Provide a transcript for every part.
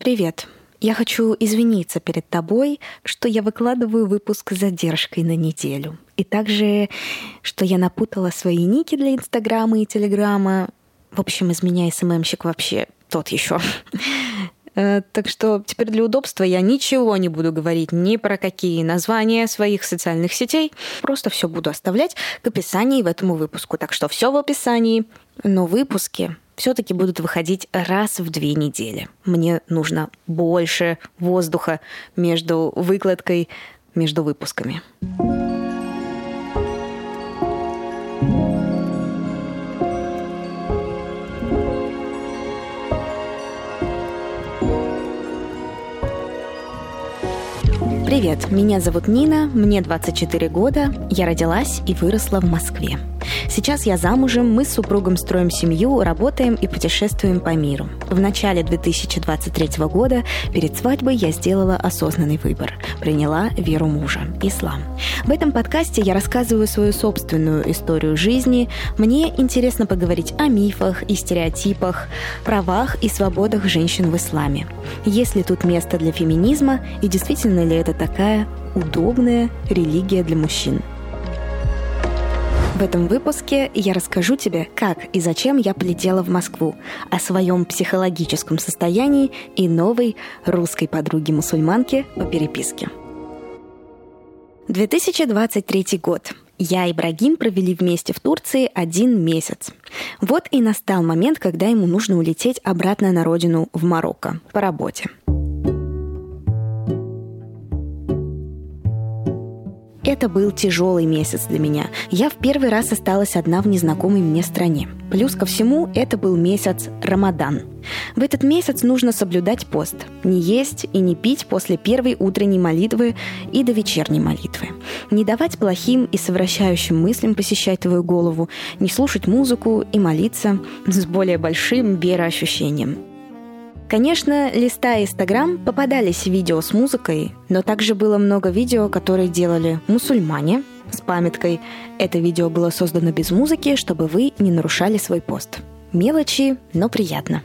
Привет. Я хочу извиниться перед тобой, что я выкладываю выпуск с задержкой на неделю. И также, что я напутала свои ники для Инстаграма и Телеграма. В общем, из меня СММщик вообще тот еще. Э, так что теперь для удобства я ничего не буду говорить ни про какие названия своих социальных сетей. Просто все буду оставлять к описанию в этому выпуску. Так что все в описании. Но выпуски все-таки будут выходить раз в две недели. Мне нужно больше воздуха между выкладкой, между выпусками. Привет, меня зовут Нина, мне 24 года, я родилась и выросла в Москве. Сейчас я замужем, мы с супругом строим семью, работаем и путешествуем по миру. В начале 2023 года перед свадьбой я сделала осознанный выбор. Приняла веру мужа – ислам. В этом подкасте я рассказываю свою собственную историю жизни. Мне интересно поговорить о мифах и стереотипах, правах и свободах женщин в исламе. Есть ли тут место для феминизма и действительно ли это такая удобная религия для мужчин? В этом выпуске я расскажу тебе, как и зачем я полетела в Москву, о своем психологическом состоянии и новой русской подруге-мусульманке по переписке. 2023 год. Я и Ибрагим провели вместе в Турции один месяц. Вот и настал момент, когда ему нужно улететь обратно на родину в Марокко по работе. Это был тяжелый месяц для меня. Я в первый раз осталась одна в незнакомой мне стране. Плюс ко всему, это был месяц Рамадан. В этот месяц нужно соблюдать пост. Не есть и не пить после первой утренней молитвы и до вечерней молитвы. Не давать плохим и совращающим мыслям посещать твою голову, не слушать музыку и молиться с более большим вероощущением. Конечно, листая Инстаграм, попадались видео с музыкой, но также было много видео, которые делали мусульмане с памяткой «Это видео было создано без музыки, чтобы вы не нарушали свой пост». Мелочи, но приятно.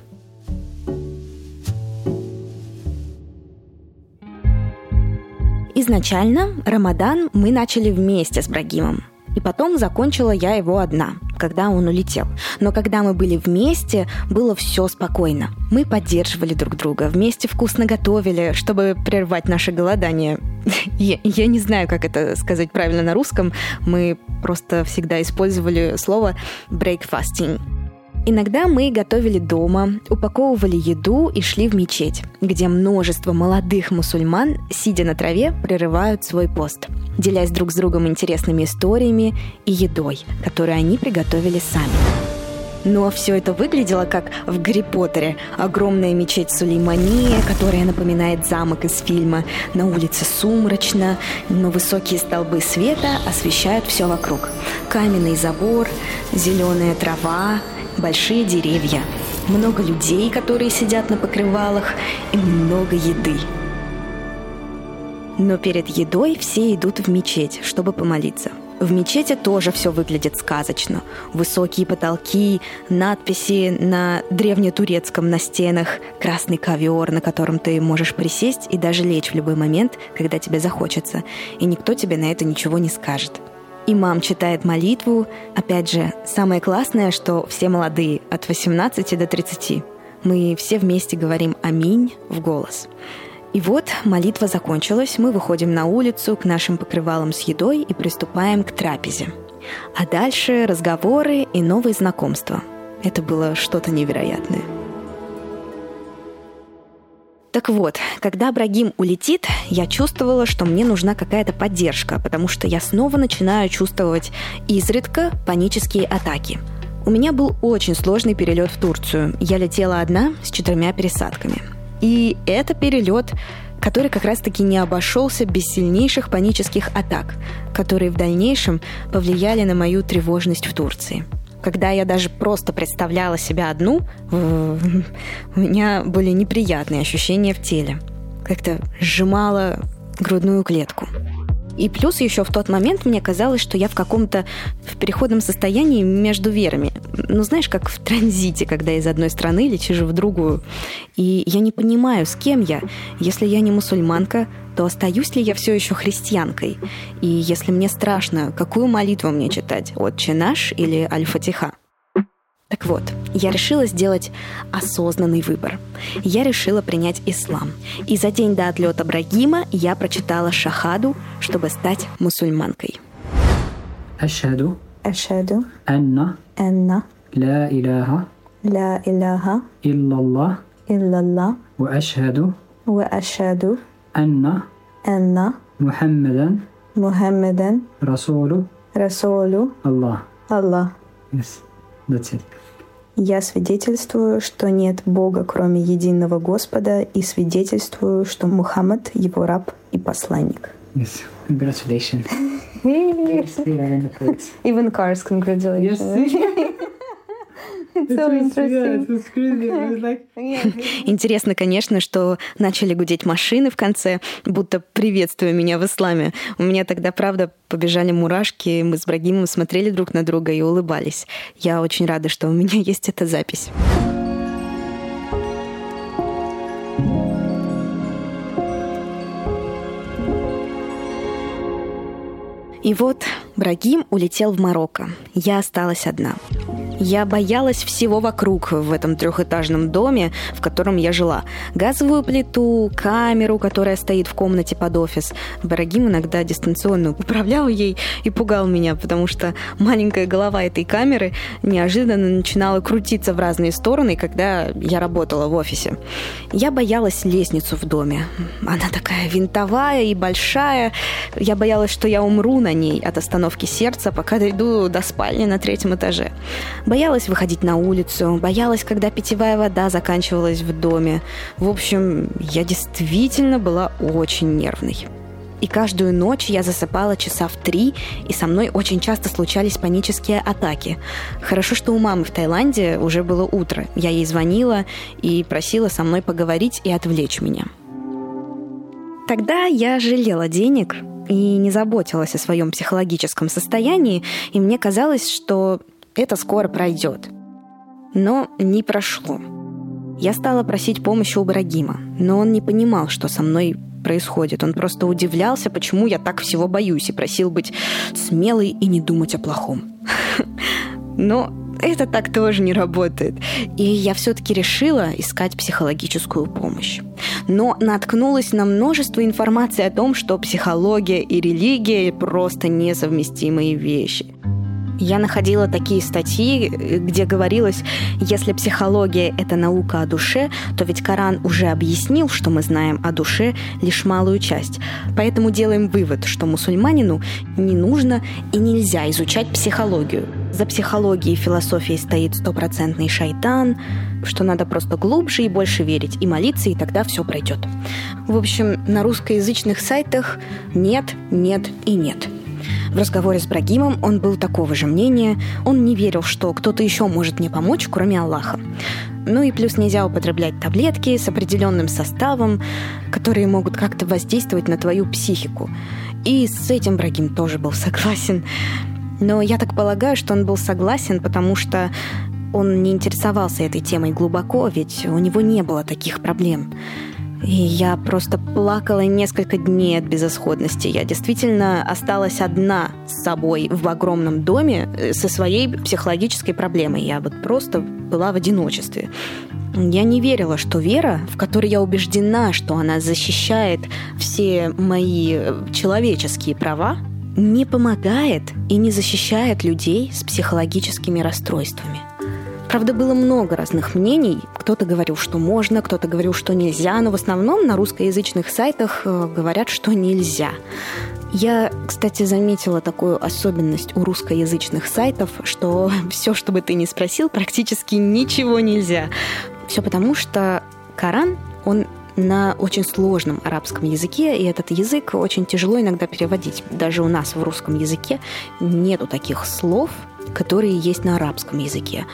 Изначально Рамадан мы начали вместе с Брагимом – и потом закончила я его одна, когда он улетел. Но когда мы были вместе, было все спокойно. Мы поддерживали друг друга, вместе вкусно готовили, чтобы прервать наше голодание. Я, я не знаю, как это сказать правильно на русском. Мы просто всегда использовали слово breakfasting. Иногда мы готовили дома, упаковывали еду и шли в мечеть, где множество молодых мусульман, сидя на траве, прерывают свой пост, делясь друг с другом интересными историями и едой, которую они приготовили сами. Но все это выглядело как в Гарри Поттере. Огромная мечеть Сулеймания, которая напоминает замок из фильма. На улице сумрачно, но высокие столбы света освещают все вокруг. Каменный забор, зеленая трава, большие деревья, много людей, которые сидят на покрывалах, и много еды. Но перед едой все идут в мечеть, чтобы помолиться. В мечети тоже все выглядит сказочно. Высокие потолки, надписи на древнетурецком на стенах, красный ковер, на котором ты можешь присесть и даже лечь в любой момент, когда тебе захочется, и никто тебе на это ничего не скажет. Имам читает молитву. Опять же, самое классное, что все молодые, от 18 до 30. Мы все вместе говорим «Аминь» в голос. И вот молитва закончилась, мы выходим на улицу к нашим покрывалам с едой и приступаем к трапезе. А дальше разговоры и новые знакомства. Это было что-то невероятное. Так вот, когда Брагим улетит, я чувствовала, что мне нужна какая-то поддержка, потому что я снова начинаю чувствовать изредка панические атаки. У меня был очень сложный перелет в Турцию. Я летела одна с четырьмя пересадками. И это перелет, который как раз-таки не обошелся без сильнейших панических атак, которые в дальнейшем повлияли на мою тревожность в Турции когда я даже просто представляла себя одну, у меня были неприятные ощущения в теле. Как-то сжимала грудную клетку. И плюс еще в тот момент мне казалось, что я в каком-то в переходном состоянии между верами. Ну, знаешь, как в транзите, когда из одной страны летишь в другую. И я не понимаю, с кем я. Если я не мусульманка, то остаюсь ли я все еще христианкой? И если мне страшно, какую молитву мне читать? «Отче наш» или «Аль-Фатиха»? Так вот, я решила сделать осознанный выбор. Я решила принять ислам. И за день до отлета Брагима я прочитала шахаду, чтобы стать мусульманкой. Ашхаду. Ашхаду. Анна. Анна. Ла иляха. Ла иляха. Иллаллах. Иллаллах. Ва ашхаду. Ва ашхаду. Анна. Анна. Мухаммадан. Мухаммадан. Расулу. Расулу. Аллах. Аллах. Yes. That's it. Я свидетельствую, что нет Бога, кроме единого Господа, и свидетельствую, что Мухаммад — его раб и посланник. Yes. Congratulations. Even cars, congratulations. Интересно, конечно, что начали гудеть машины в конце, будто приветствуя меня в исламе. У меня тогда, правда, побежали мурашки, мы с Брагимом смотрели друг на друга и улыбались. Я очень рада, что у меня есть эта запись. И вот Брагим улетел в Марокко. Я осталась одна. Я боялась всего вокруг в этом трехэтажном доме, в котором я жила. Газовую плиту, камеру, которая стоит в комнате под офис. Барагим иногда дистанционно управлял ей и пугал меня, потому что маленькая голова этой камеры неожиданно начинала крутиться в разные стороны, когда я работала в офисе. Я боялась лестницу в доме. Она такая винтовая и большая. Я боялась, что я умру на ней от остановки сердца, пока дойду до спальни на третьем этаже. Боялась выходить на улицу, боялась, когда питьевая вода заканчивалась в доме. В общем, я действительно была очень нервной. И каждую ночь я засыпала часа в три, и со мной очень часто случались панические атаки. Хорошо, что у мамы в Таиланде уже было утро. Я ей звонила и просила со мной поговорить и отвлечь меня. Тогда я жалела денег и не заботилась о своем психологическом состоянии, и мне казалось, что это скоро пройдет. Но не прошло. Я стала просить помощи у Брагима, но он не понимал, что со мной происходит. Он просто удивлялся, почему я так всего боюсь, и просил быть смелой и не думать о плохом. Но это так тоже не работает. И я все-таки решила искать психологическую помощь. Но наткнулась на множество информации о том, что психология и религия просто несовместимые вещи. Я находила такие статьи, где говорилось, если психология — это наука о душе, то ведь Коран уже объяснил, что мы знаем о душе лишь малую часть. Поэтому делаем вывод, что мусульманину не нужно и нельзя изучать психологию. За психологией и философией стоит стопроцентный шайтан, что надо просто глубже и больше верить и молиться, и тогда все пройдет. В общем, на русскоязычных сайтах нет, нет и нет. В разговоре с Брагимом он был такого же мнения. Он не верил, что кто-то еще может мне помочь, кроме Аллаха. Ну и плюс нельзя употреблять таблетки с определенным составом, которые могут как-то воздействовать на твою психику. И с этим Брагим тоже был согласен. Но я так полагаю, что он был согласен, потому что он не интересовался этой темой глубоко, ведь у него не было таких проблем. И я просто плакала несколько дней от безысходности. Я действительно осталась одна с собой в огромном доме э, со своей психологической проблемой. Я вот просто была в одиночестве. Я не верила, что вера, в которой я убеждена, что она защищает все мои э, человеческие права, не помогает и не защищает людей с психологическими расстройствами. Правда, было много разных мнений. Кто-то говорил, что можно, кто-то говорил, что нельзя, но в основном на русскоязычных сайтах э, говорят, что нельзя. Я, кстати, заметила такую особенность у русскоязычных сайтов, что все, что бы ты ни спросил, практически ничего нельзя. Все потому, что Коран, он на очень сложном арабском языке, и этот язык очень тяжело иногда переводить. Даже у нас в русском языке нету таких слов, которые есть на арабском языке.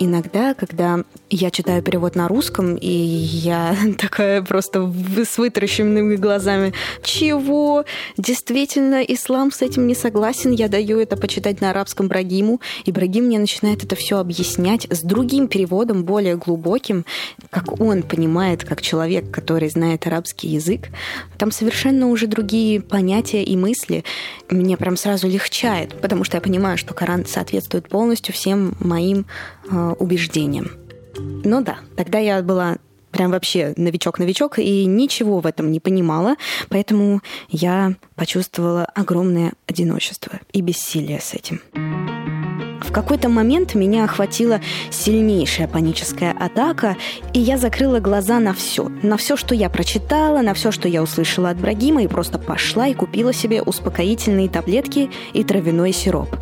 Иногда, когда я читаю перевод на русском, и я такая просто с вытаращенными глазами, чего? Действительно, ислам с этим не согласен, я даю это почитать на арабском Брагиму, и Брагим мне начинает это все объяснять с другим переводом, более глубоким, как он понимает, как человек, который знает арабский язык. Там совершенно уже другие понятия и мысли. Мне прям сразу легчает, потому что я понимаю, что Коран соответствует полностью всем моим убеждениям. Ну да, тогда я была прям вообще новичок-новичок и ничего в этом не понимала, поэтому я почувствовала огромное одиночество и бессилие с этим. В какой-то момент меня охватила сильнейшая паническая атака, и я закрыла глаза на все. На все, что я прочитала, на все, что я услышала от Брагима, и просто пошла и купила себе успокоительные таблетки и травяной сироп.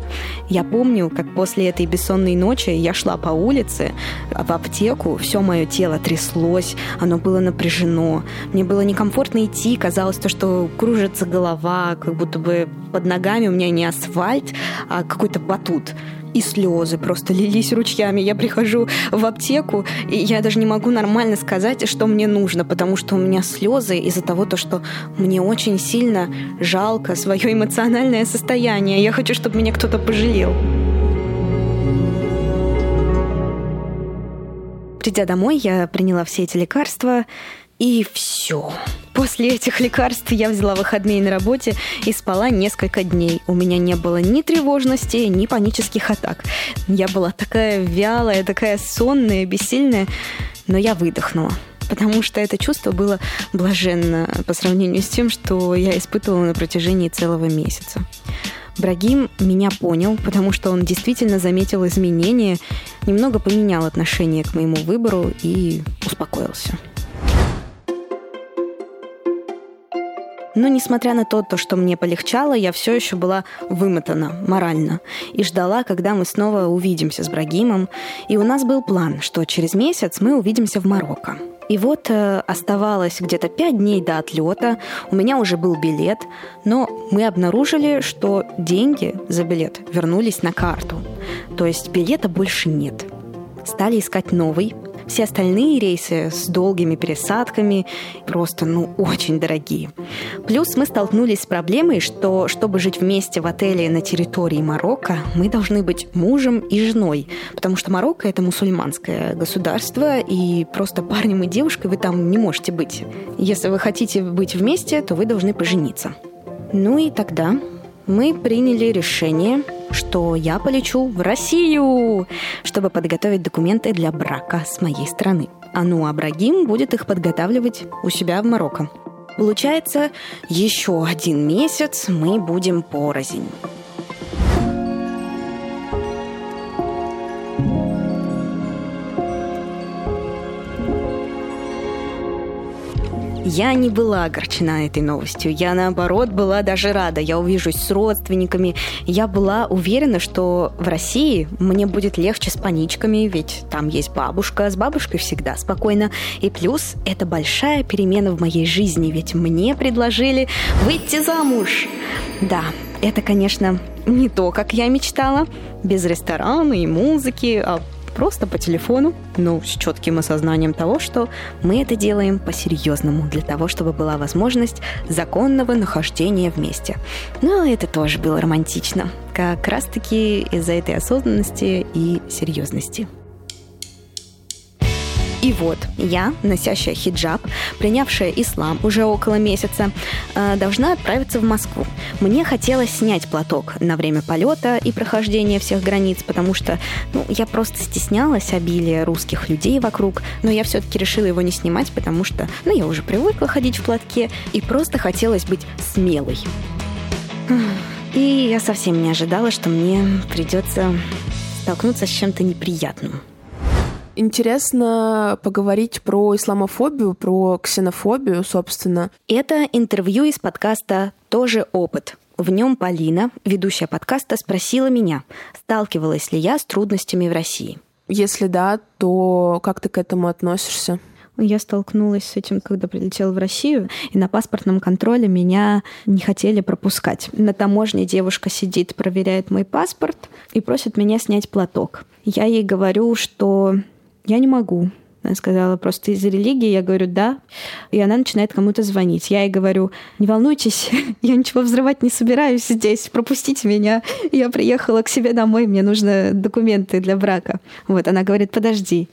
Я помню, как после этой бессонной ночи я шла по улице, в аптеку, все мое тело тряслось, оно было напряжено. Мне было некомфортно идти, казалось то, что кружится голова, как будто бы под ногами у меня не асфальт, а какой-то батут и слезы просто лились ручьями. Я прихожу в аптеку, и я даже не могу нормально сказать, что мне нужно, потому что у меня слезы из-за того, то, что мне очень сильно жалко свое эмоциональное состояние. Я хочу, чтобы меня кто-то пожалел. Придя домой, я приняла все эти лекарства, и все. После этих лекарств я взяла выходные на работе и спала несколько дней. У меня не было ни тревожности, ни панических атак. Я была такая вялая, такая сонная, бессильная, но я выдохнула потому что это чувство было блаженно по сравнению с тем, что я испытывала на протяжении целого месяца. Брагим меня понял, потому что он действительно заметил изменения, немного поменял отношение к моему выбору и успокоился. Но несмотря на то, то, что мне полегчало, я все еще была вымотана морально и ждала, когда мы снова увидимся с Брагимом. И у нас был план, что через месяц мы увидимся в Марокко. И вот э, оставалось где-то пять дней до отлета, у меня уже был билет, но мы обнаружили, что деньги за билет вернулись на карту. То есть билета больше нет. Стали искать новый, все остальные рейсы с долгими пересадками просто, ну, очень дорогие. Плюс мы столкнулись с проблемой, что чтобы жить вместе в отеле на территории Марокко, мы должны быть мужем и женой, потому что Марокко — это мусульманское государство, и просто парнем и девушкой вы там не можете быть. Если вы хотите быть вместе, то вы должны пожениться. Ну и тогда мы приняли решение, что я полечу в Россию, чтобы подготовить документы для брака с моей стороны. А ну, Абрагим будет их подготавливать у себя в Марокко. Получается, еще один месяц мы будем порознь. Я не была огорчена этой новостью. Я, наоборот, была даже рада. Я увижусь с родственниками. Я была уверена, что в России мне будет легче с паничками, ведь там есть бабушка. С бабушкой всегда спокойно. И плюс это большая перемена в моей жизни, ведь мне предложили выйти замуж. Да, это, конечно, не то, как я мечтала. Без ресторана и музыки, а просто по телефону, но с четким осознанием того, что мы это делаем по-серьезному, для того, чтобы была возможность законного нахождения вместе. Но это тоже было романтично, как раз-таки из-за этой осознанности и серьезности. И вот я, носящая хиджаб, принявшая ислам уже около месяца, э, должна отправиться в Москву. Мне хотелось снять платок на время полета и прохождения всех границ, потому что ну, я просто стеснялась обилия русских людей вокруг, но я все-таки решила его не снимать, потому что ну, я уже привыкла ходить в платке и просто хотелось быть смелой. И я совсем не ожидала, что мне придется столкнуться с чем-то неприятным. Интересно поговорить про исламофобию, про ксенофобию, собственно. Это интервью из подкаста «Тоже опыт». В нем Полина, ведущая подкаста, спросила меня, сталкивалась ли я с трудностями в России. Если да, то как ты к этому относишься? Я столкнулась с этим, когда прилетела в Россию, и на паспортном контроле меня не хотели пропускать. На таможне девушка сидит, проверяет мой паспорт и просит меня снять платок. Я ей говорю, что я не могу, она сказала просто из-за религии. Я говорю, да. И она начинает кому-то звонить. Я ей говорю, не волнуйтесь, я ничего взрывать не собираюсь здесь, пропустите меня. Я приехала к себе домой, мне нужны документы для брака. Вот, она говорит, подожди.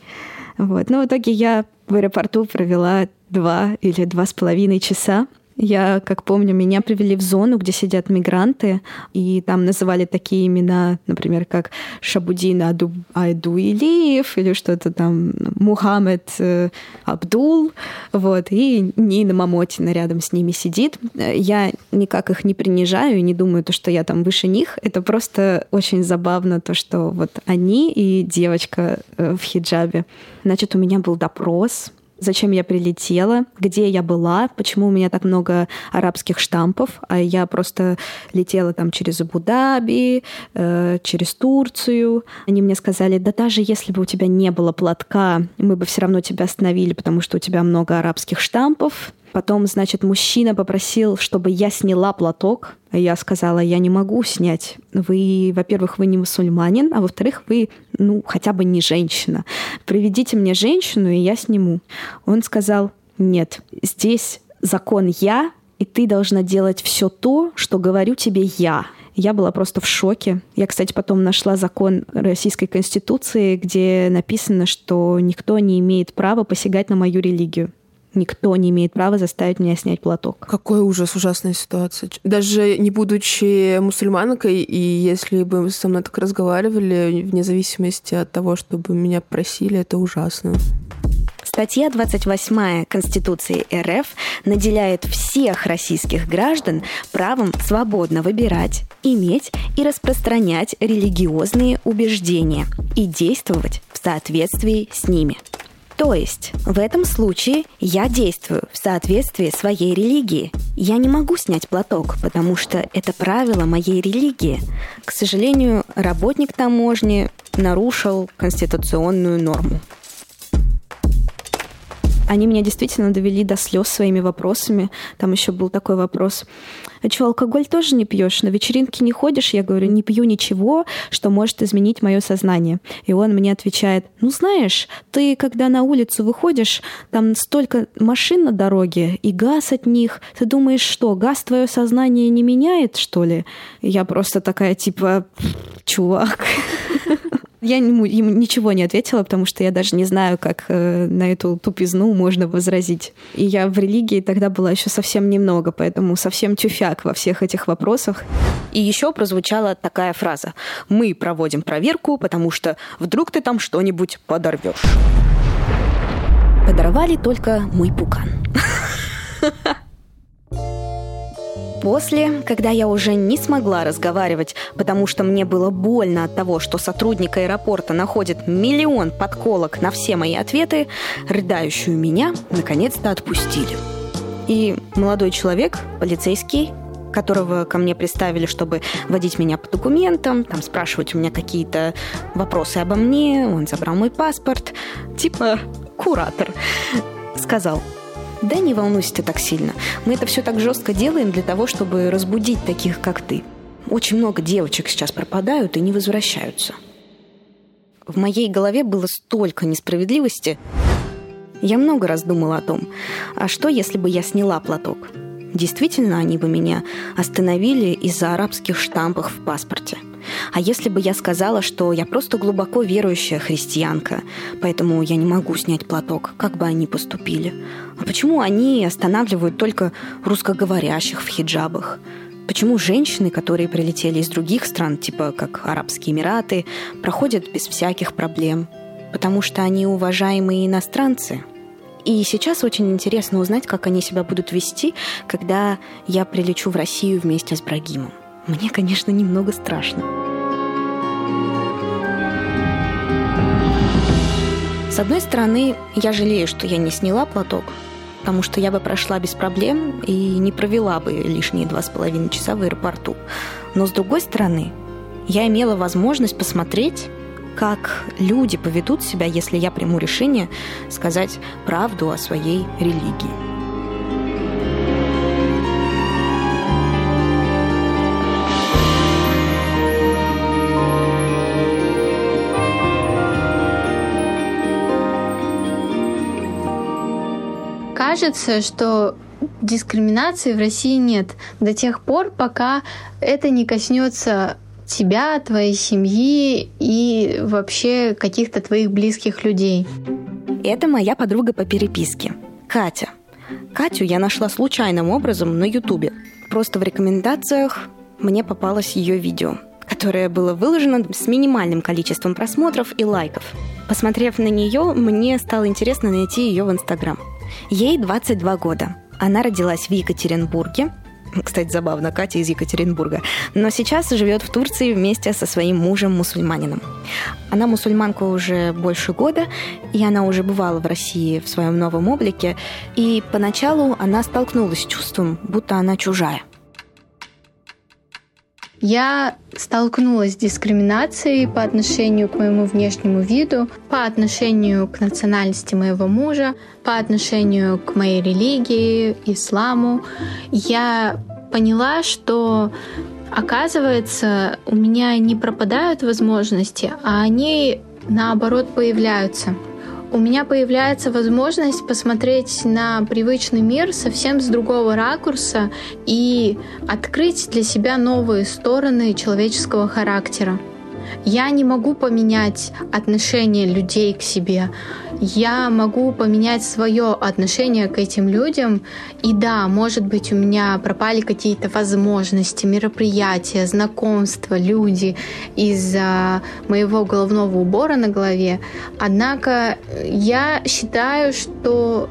Вот. Но ну, в итоге я в аэропорту провела два или два с половиной часа. Я, как помню, меня привели в зону, где сидят мигранты, и там называли такие имена, например, как Шабудин Аду, Айду Илиев или что-то там, Мухаммед э, Абдул, вот, и Нина Мамотина рядом с ними сидит. Я никак их не принижаю, не думаю, то, что я там выше них. Это просто очень забавно, то, что вот они и девочка э, в хиджабе. Значит, у меня был допрос, зачем я прилетела, где я была, почему у меня так много арабских штампов, а я просто летела там через Абу-Даби, э, через Турцию. Они мне сказали, да даже если бы у тебя не было платка, мы бы все равно тебя остановили, потому что у тебя много арабских штампов. Потом, значит, мужчина попросил, чтобы я сняла платок. Я сказала, я не могу снять. Вы, во-первых, вы не мусульманин, а во-вторых, вы, ну, хотя бы не женщина. Приведите мне женщину, и я сниму. Он сказал, нет, здесь закон я, и ты должна делать все то, что говорю тебе я. Я была просто в шоке. Я, кстати, потом нашла закон Российской Конституции, где написано, что никто не имеет права посягать на мою религию. Никто не имеет права заставить меня снять платок. Какой ужас, ужасная ситуация. Даже не будучи мусульманкой, и если бы со мной так разговаривали, вне зависимости от того, чтобы меня просили, это ужасно. Статья 28 Конституции РФ наделяет всех российских граждан правом свободно выбирать, иметь и распространять религиозные убеждения и действовать в соответствии с ними. То есть в этом случае я действую в соответствии своей религии. Я не могу снять платок, потому что это правило моей религии. К сожалению, работник таможни нарушил конституционную норму. Они меня действительно довели до слез своими вопросами. Там еще был такой вопрос. А что, алкоголь тоже не пьешь? На вечеринки не ходишь? Я говорю, не пью ничего, что может изменить мое сознание. И он мне отвечает, ну знаешь, ты когда на улицу выходишь, там столько машин на дороге и газ от них. Ты думаешь, что, газ твое сознание не меняет, что ли? Я просто такая, типа, чувак. Я ему, ему ничего не ответила, потому что я даже не знаю, как э, на эту тупизну можно возразить. И я в религии тогда была еще совсем немного, поэтому совсем тюфяк во всех этих вопросах. И еще прозвучала такая фраза. Мы проводим проверку, потому что вдруг ты там что-нибудь подорвешь. Подорвали только мой пукан. После, когда я уже не смогла разговаривать, потому что мне было больно от того, что сотрудник аэропорта находит миллион подколок на все мои ответы, рыдающую меня наконец-то отпустили. И молодой человек, полицейский, которого ко мне приставили, чтобы водить меня по документам, там спрашивать у меня какие-то вопросы обо мне, он забрал мой паспорт, типа куратор, сказал, да не волнуйся ты так сильно. Мы это все так жестко делаем для того, чтобы разбудить таких, как ты. Очень много девочек сейчас пропадают и не возвращаются. В моей голове было столько несправедливости. Я много раз думала о том, а что, если бы я сняла платок? Действительно, они бы меня остановили из-за арабских штампов в паспорте. А если бы я сказала, что я просто глубоко верующая христианка, поэтому я не могу снять платок, как бы они поступили? А почему они останавливают только русскоговорящих в хиджабах? Почему женщины, которые прилетели из других стран, типа как Арабские Эмираты, проходят без всяких проблем? Потому что они уважаемые иностранцы. И сейчас очень интересно узнать, как они себя будут вести, когда я прилечу в Россию вместе с Брагимом. Мне, конечно, немного страшно. С одной стороны, я жалею, что я не сняла платок, потому что я бы прошла без проблем и не провела бы лишние два с половиной часа в аэропорту. Но с другой стороны, я имела возможность посмотреть, как люди поведут себя, если я приму решение сказать правду о своей религии. Кажется, что дискриминации в России нет до тех пор, пока это не коснется тебя, твоей семьи и вообще каких-то твоих близких людей. Это моя подруга по переписке, Катя. Катю я нашла случайным образом на Ютубе. Просто в рекомендациях мне попалось ее видео, которое было выложено с минимальным количеством просмотров и лайков. Посмотрев на нее, мне стало интересно найти ее в Инстаграм. Ей 22 года. Она родилась в Екатеринбурге, кстати, забавно, Катя из Екатеринбурга. Но сейчас живет в Турции вместе со своим мужем-мусульманином. Она мусульманка уже больше года, и она уже бывала в России в своем новом облике. И поначалу она столкнулась с чувством, будто она чужая – я столкнулась с дискриминацией по отношению к моему внешнему виду, по отношению к национальности моего мужа, по отношению к моей религии, исламу. Я поняла, что оказывается, у меня не пропадают возможности, а они наоборот появляются у меня появляется возможность посмотреть на привычный мир совсем с другого ракурса и открыть для себя новые стороны человеческого характера. Я не могу поменять отношение людей к себе. Я могу поменять свое отношение к этим людям. И да, может быть, у меня пропали какие-то возможности, мероприятия, знакомства, люди из-за моего головного убора на голове. Однако я считаю, что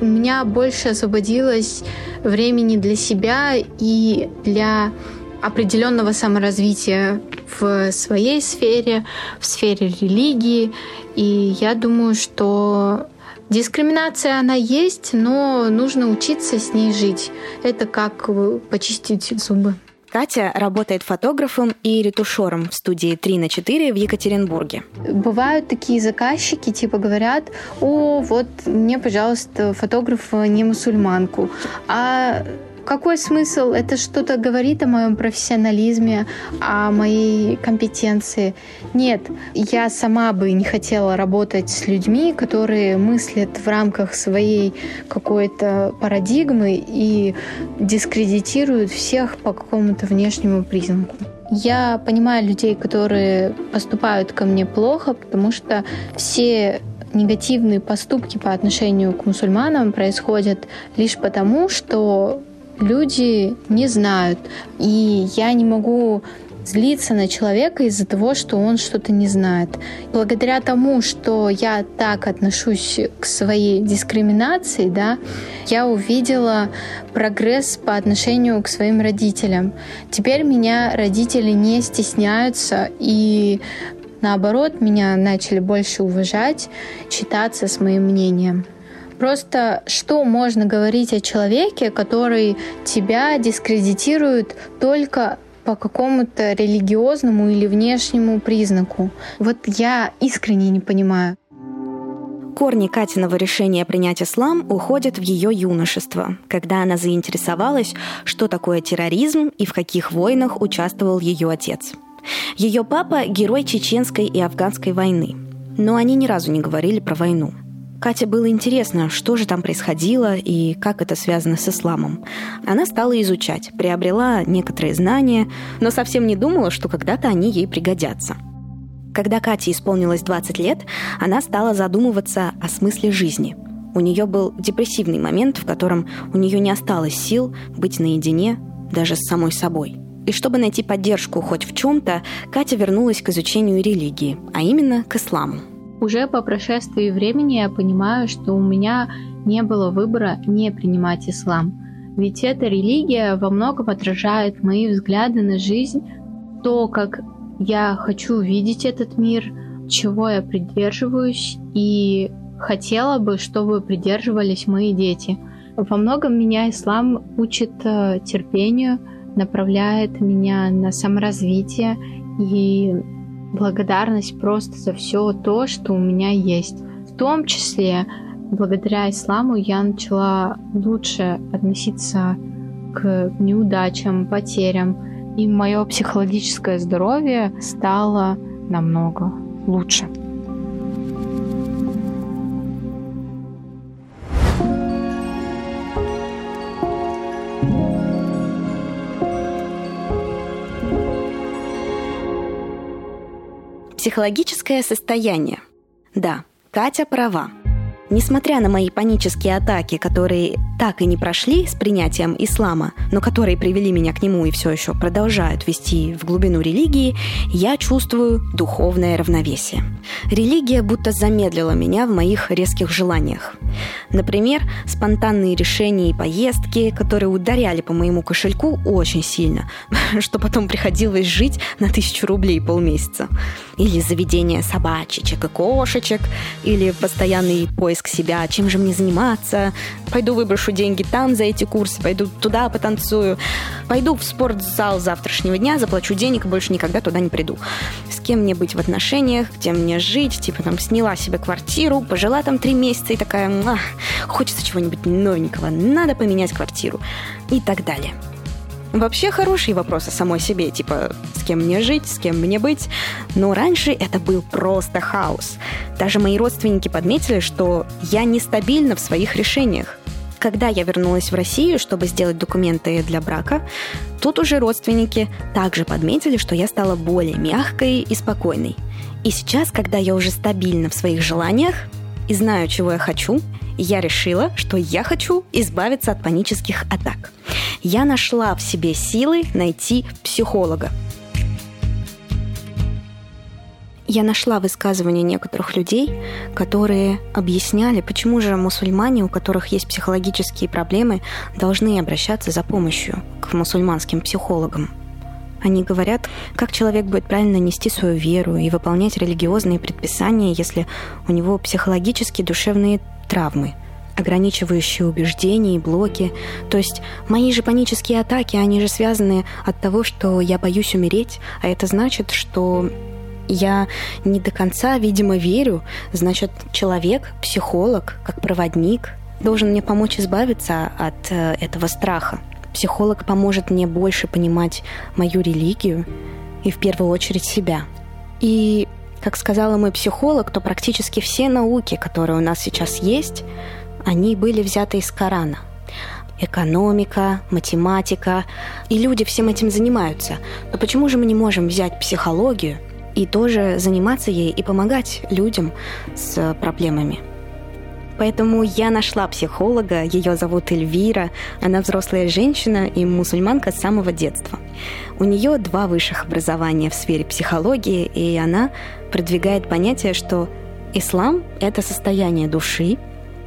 у меня больше освободилось времени для себя и для определенного саморазвития в своей сфере, в сфере религии. И я думаю, что Дискриминация, она есть, но нужно учиться с ней жить. Это как почистить зубы. Катя работает фотографом и ретушером в студии 3 на 4 в Екатеринбурге. Бывают такие заказчики, типа говорят, о, вот мне, пожалуйста, фотограф не мусульманку. А какой смысл? Это что-то говорит о моем профессионализме, о моей компетенции. Нет, я сама бы не хотела работать с людьми, которые мыслят в рамках своей какой-то парадигмы и дискредитируют всех по какому-то внешнему признаку. Я понимаю людей, которые поступают ко мне плохо, потому что все негативные поступки по отношению к мусульманам происходят лишь потому, что люди не знают. И я не могу злиться на человека из-за того, что он что-то не знает. Благодаря тому, что я так отношусь к своей дискриминации, да, я увидела прогресс по отношению к своим родителям. Теперь меня родители не стесняются и наоборот меня начали больше уважать, считаться с моим мнением. Просто что можно говорить о человеке, который тебя дискредитирует только по какому-то религиозному или внешнему признаку? Вот я искренне не понимаю. Корни Катиного решения принять ислам уходят в ее юношество, когда она заинтересовалась, что такое терроризм и в каких войнах участвовал ее отец. Ее папа – герой чеченской и афганской войны, но они ни разу не говорили про войну – Кате было интересно, что же там происходило и как это связано с исламом. Она стала изучать, приобрела некоторые знания, но совсем не думала, что когда-то они ей пригодятся. Когда Кате исполнилось 20 лет, она стала задумываться о смысле жизни. У нее был депрессивный момент, в котором у нее не осталось сил быть наедине даже с самой собой. И чтобы найти поддержку хоть в чем-то, Катя вернулась к изучению религии, а именно к исламу. Уже по прошествии времени я понимаю, что у меня не было выбора не принимать ислам. Ведь эта религия во многом отражает мои взгляды на жизнь, то, как я хочу видеть этот мир, чего я придерживаюсь и хотела бы, чтобы придерживались мои дети. Во многом меня ислам учит э, терпению, направляет меня на саморазвитие и благодарность просто за все то, что у меня есть. В том числе, благодаря исламу я начала лучше относиться к неудачам, потерям, и мое психологическое здоровье стало намного лучше. Психологическое состояние. Да, Катя права. Несмотря на мои панические атаки, которые так и не прошли с принятием ислама, но которые привели меня к нему и все еще продолжают вести в глубину религии, я чувствую духовное равновесие. Религия будто замедлила меня в моих резких желаниях. Например, спонтанные решения и поездки, которые ударяли по моему кошельку очень сильно, что потом приходилось жить на тысячу рублей полмесяца. Или заведение собачечек и кошечек, или постоянный поиск поиск себя, чем же мне заниматься, пойду выброшу деньги там за эти курсы, пойду туда потанцую, пойду в спортзал завтрашнего дня, заплачу денег и больше никогда туда не приду. С кем мне быть в отношениях, где мне жить, типа там сняла себе квартиру, пожила там три месяца и такая, хочется чего-нибудь новенького, надо поменять квартиру и так далее. Вообще хорошие вопросы самой себе, типа, с кем мне жить, с кем мне быть. Но раньше это был просто хаос. Даже мои родственники подметили, что я нестабильна в своих решениях. Когда я вернулась в Россию, чтобы сделать документы для брака, тут уже родственники также подметили, что я стала более мягкой и спокойной. И сейчас, когда я уже стабильна в своих желаниях и знаю, чего я хочу, я решила, что я хочу избавиться от панических атак. Я нашла в себе силы найти психолога. Я нашла высказывания некоторых людей, которые объясняли, почему же мусульмане, у которых есть психологические проблемы, должны обращаться за помощью к мусульманским психологам. Они говорят, как человек будет правильно нести свою веру и выполнять религиозные предписания, если у него психологические душевные травмы, ограничивающие убеждения и блоки. То есть мои же панические атаки, они же связаны от того, что я боюсь умереть, а это значит, что я не до конца, видимо, верю. Значит, человек, психолог, как проводник, должен мне помочь избавиться от э, этого страха. Психолог поможет мне больше понимать мою религию и в первую очередь себя. И как сказала мой психолог, то практически все науки, которые у нас сейчас есть, они были взяты из Корана. Экономика, математика, и люди всем этим занимаются. Но почему же мы не можем взять психологию и тоже заниматься ей и помогать людям с проблемами? Поэтому я нашла психолога, ее зовут Эльвира, она взрослая женщина и мусульманка с самого детства. У нее два высших образования в сфере психологии, и она продвигает понятие, что ислам — это состояние души,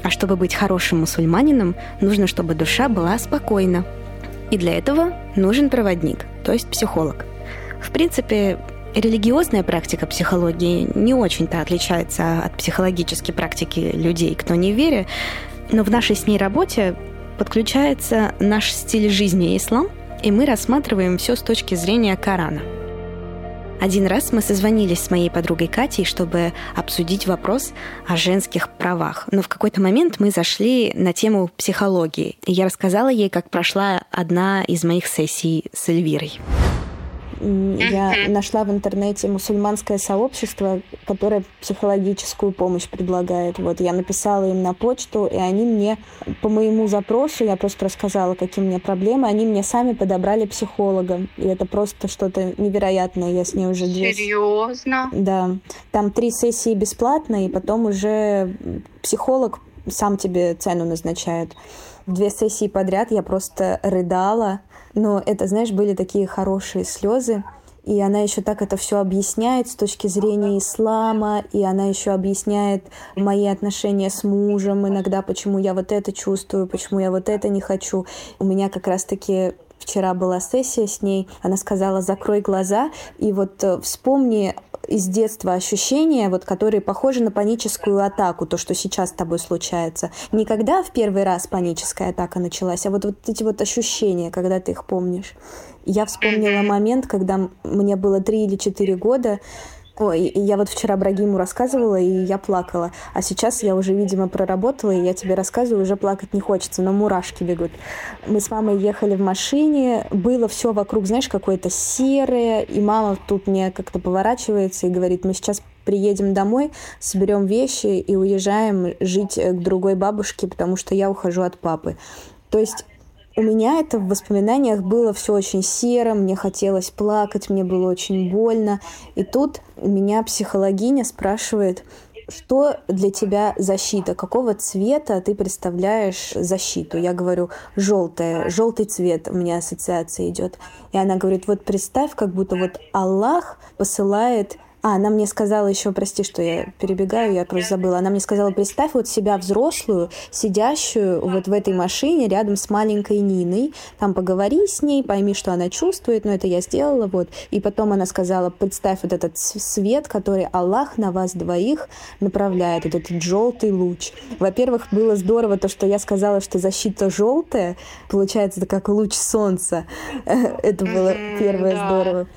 а чтобы быть хорошим мусульманином, нужно, чтобы душа была спокойна. И для этого нужен проводник, то есть психолог. В принципе, Религиозная практика психологии не очень-то отличается от психологической практики людей, кто не верит, но в нашей с ней работе подключается наш стиль жизни ислам, и мы рассматриваем все с точки зрения Корана. Один раз мы созвонились с моей подругой Катей, чтобы обсудить вопрос о женских правах. Но в какой-то момент мы зашли на тему психологии. И я рассказала ей, как прошла одна из моих сессий с Эльвирой я нашла в интернете мусульманское сообщество, которое психологическую помощь предлагает. Вот я написала им на почту, и они мне по моему запросу, я просто рассказала, какие у меня проблемы, они мне сами подобрали психолога. И это просто что-то невероятное. Я с ней уже. Серьезно? Да. Там три сессии бесплатно, и потом уже психолог сам тебе цену назначает. Две сессии подряд я просто рыдала но это, знаешь, были такие хорошие слезы. И она еще так это все объясняет с точки зрения ислама, и она еще объясняет мои отношения с мужем, иногда почему я вот это чувствую, почему я вот это не хочу. У меня как раз-таки вчера была сессия с ней, она сказала, закрой глаза и вот э, вспомни из детства ощущения, вот, которые похожи на паническую атаку, то, что сейчас с тобой случается. Не когда в первый раз паническая атака началась, а вот, вот эти вот ощущения, когда ты их помнишь. Я вспомнила момент, когда мне было три или четыре года, Ой, я вот вчера Брагиму рассказывала, и я плакала. А сейчас я уже, видимо, проработала, и я тебе рассказываю, уже плакать не хочется, но мурашки бегут. Мы с мамой ехали в машине, было все вокруг, знаешь, какое-то серое, и мама тут мне как-то поворачивается и говорит, мы сейчас приедем домой, соберем вещи и уезжаем жить к другой бабушке, потому что я ухожу от папы. То есть у меня это в воспоминаниях было все очень серо, мне хотелось плакать, мне было очень больно. И тут меня психологиня спрашивает, что для тебя защита? Какого цвета ты представляешь защиту? Я говорю, желтая, желтый цвет у меня ассоциация идет. И она говорит, вот представь, как будто вот Аллах посылает а, она мне сказала еще, прости, что я перебегаю, я просто забыла. Она мне сказала, представь вот себя взрослую, сидящую вот в этой машине рядом с маленькой Ниной. Там поговори с ней, пойми, что она чувствует, но это я сделала, вот. И потом она сказала, представь вот этот свет, который Аллах на вас двоих направляет, вот этот желтый луч. Во-первых, было здорово то, что я сказала, что защита желтая, получается, это как луч солнца. Это было первое здорово.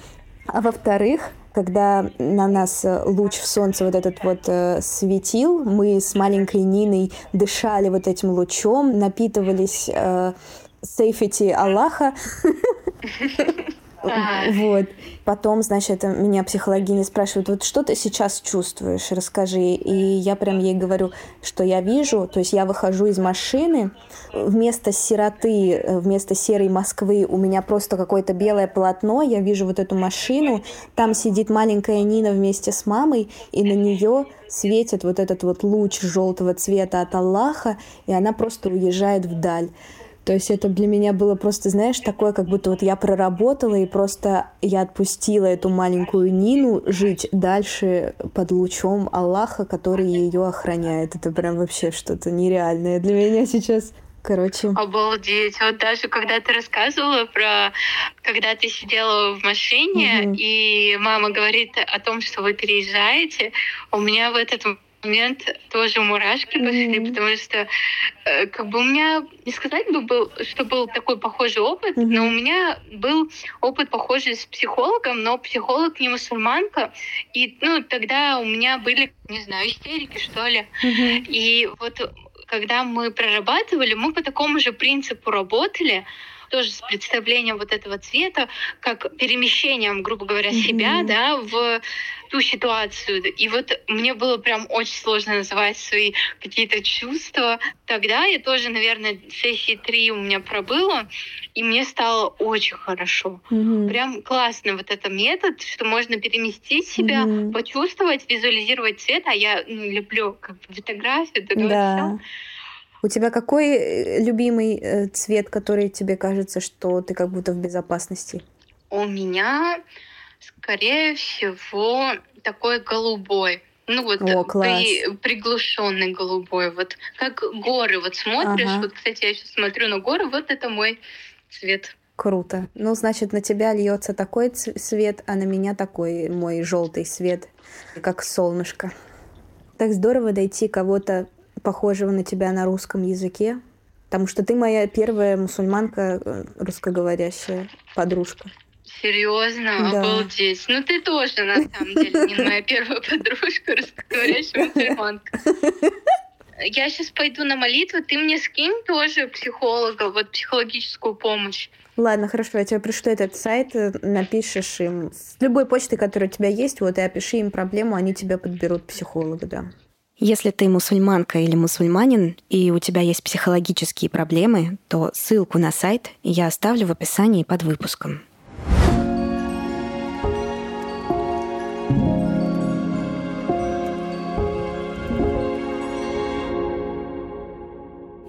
А во-вторых, когда на нас э, луч в солнце вот этот вот э, светил, мы с маленькой Ниной дышали вот этим лучом, напитывались э, сейфити Аллаха. Вот. Потом, значит, меня психологиня спрашивает, вот что ты сейчас чувствуешь, расскажи. И я прям ей говорю, что я вижу, то есть я выхожу из машины, вместо сироты, вместо серой Москвы у меня просто какое-то белое полотно, я вижу вот эту машину, там сидит маленькая Нина вместе с мамой, и на нее светит вот этот вот луч желтого цвета от Аллаха, и она просто уезжает вдаль. То есть это для меня было просто, знаешь, такое, как будто вот я проработала и просто я отпустила эту маленькую Нину жить дальше под лучом Аллаха, который ее охраняет. Это прям вообще что-то нереальное для меня сейчас. Короче. Обалдеть. Вот даже когда ты рассказывала про, когда ты сидела в машине, угу. и мама говорит о том, что вы переезжаете, у меня в этот момент тоже мурашки пошли, mm-hmm. потому что э, как бы у меня не сказать бы был, что был такой похожий опыт, mm-hmm. но у меня был опыт похожий с психологом, но психолог не мусульманка, и ну тогда у меня были, не знаю, истерики что ли, mm-hmm. и вот когда мы прорабатывали, мы по такому же принципу работали тоже с представлением вот этого цвета, как перемещением, грубо говоря, mm-hmm. себя, да, в ту ситуацию. И вот мне было прям очень сложно называть свои какие-то чувства. Тогда я тоже, наверное, сессии три у меня пробыла, и мне стало очень хорошо. Mm-hmm. Прям классно вот этот метод, что можно переместить себя, mm-hmm. почувствовать, визуализировать цвет. А я ну, люблю как бы фотографию, да. У тебя какой э, любимый э, цвет, который тебе кажется, что ты как будто в безопасности? У меня, скорее всего, такой голубой. Ну вот О, при, приглушенный голубой. Вот как горы. Вот смотришь, ага. вот, кстати, я сейчас смотрю на горы, вот это мой цвет. Круто. Ну, значит, на тебя льется такой цвет, а на меня такой мой желтый свет, как солнышко. Так здорово дойти кого-то похожего на тебя на русском языке, потому что ты моя первая мусульманка э, русскоговорящая подружка. Серьезно? Да. Обалдеть. Ну ты тоже, на самом деле, не моя первая подружка, русскоговорящая мусульманка. Я сейчас пойду на молитву, ты мне скинь тоже психолога, вот психологическую помощь. Ладно, хорошо, я тебе пришлю этот сайт, э, напишешь им с любой почты, которая у тебя есть, вот и опиши им проблему, они тебя подберут психолога, да. Если ты мусульманка или мусульманин, и у тебя есть психологические проблемы, то ссылку на сайт я оставлю в описании под выпуском.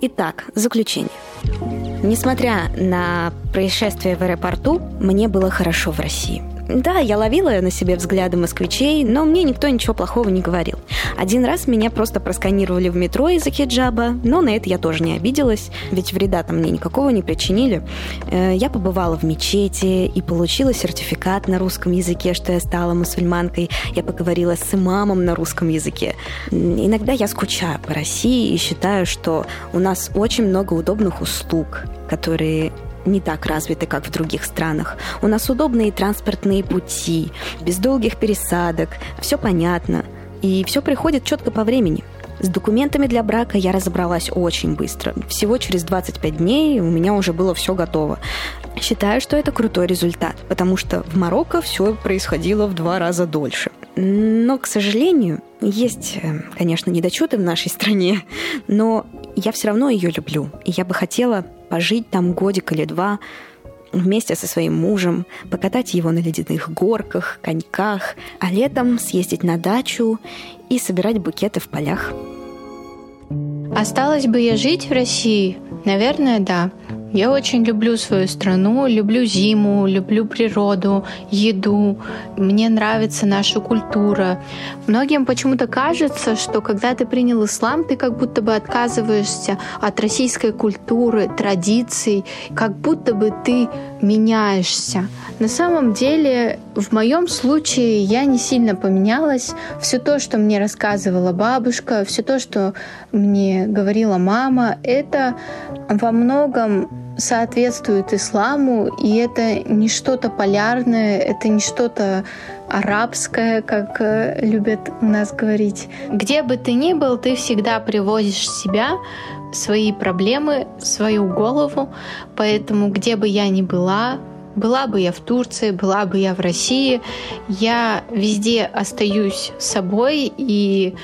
Итак, заключение. Несмотря на происшествие в аэропорту, мне было хорошо в России – да, я ловила на себе взгляды москвичей, но мне никто ничего плохого не говорил. Один раз меня просто просканировали в метро из-за хиджаба, но на это я тоже не обиделась, ведь вреда там мне никакого не причинили. Э, я побывала в мечети и получила сертификат на русском языке, что я стала мусульманкой. Я поговорила с имамом на русском языке. Иногда я скучаю по России и считаю, что у нас очень много удобных услуг, которые не так развиты, как в других странах. У нас удобные транспортные пути, без долгих пересадок, все понятно. И все приходит четко по времени. С документами для брака я разобралась очень быстро. Всего через 25 дней у меня уже было все готово. Считаю, что это крутой результат, потому что в Марокко все происходило в два раза дольше. Но, к сожалению, есть, э, конечно, недочеты в нашей стране, но я все равно ее люблю. И я бы хотела пожить там годик или два вместе со своим мужем, покатать его на ледяных горках, коньках, а летом съездить на дачу и собирать букеты в полях. Осталось бы я жить в России? Наверное, да. Я очень люблю свою страну, люблю зиму, люблю природу, еду. Мне нравится наша культура. Многим почему-то кажется, что когда ты принял ислам, ты как будто бы отказываешься от российской культуры, традиций, как будто бы ты меняешься. На самом деле, в моем случае я не сильно поменялась. Все то, что мне рассказывала бабушка, все то, что мне говорила мама, это во многом соответствует исламу, и это не что-то полярное, это не что-то арабское, как э, любят у нас говорить. Где бы ты ни был, ты всегда привозишь себя, свои проблемы, свою голову, поэтому где бы я ни была, была бы я в Турции, была бы я в России, я везде остаюсь собой, и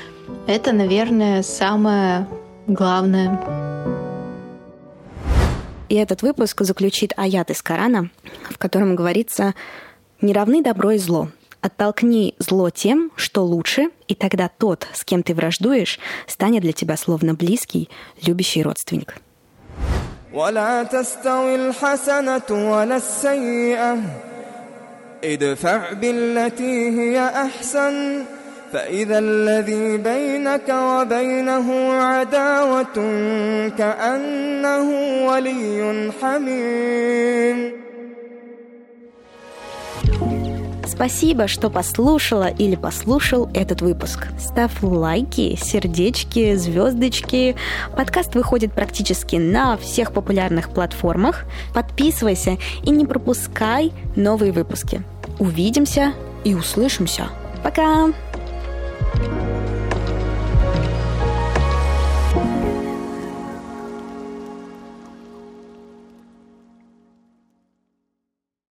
это, наверное, самое главное. И этот выпуск заключит аят из Корана, в котором говорится «Не равны добро и зло. Оттолкни зло тем, что лучше, и тогда тот, с кем ты враждуешь, станет для тебя словно близкий, любящий родственник». ولا تستوي الحسنة ولا السيئة ادفع بالتي هي أحسن فإذا الذي بينك وبينه عداوة كأنه ولي حميم Спасибо, что послушала или послушал этот выпуск. Ставь лайки, сердечки, звездочки. Подкаст выходит практически на всех популярных платформах. Подписывайся и не пропускай новые выпуски. Увидимся и услышимся. Пока! うん。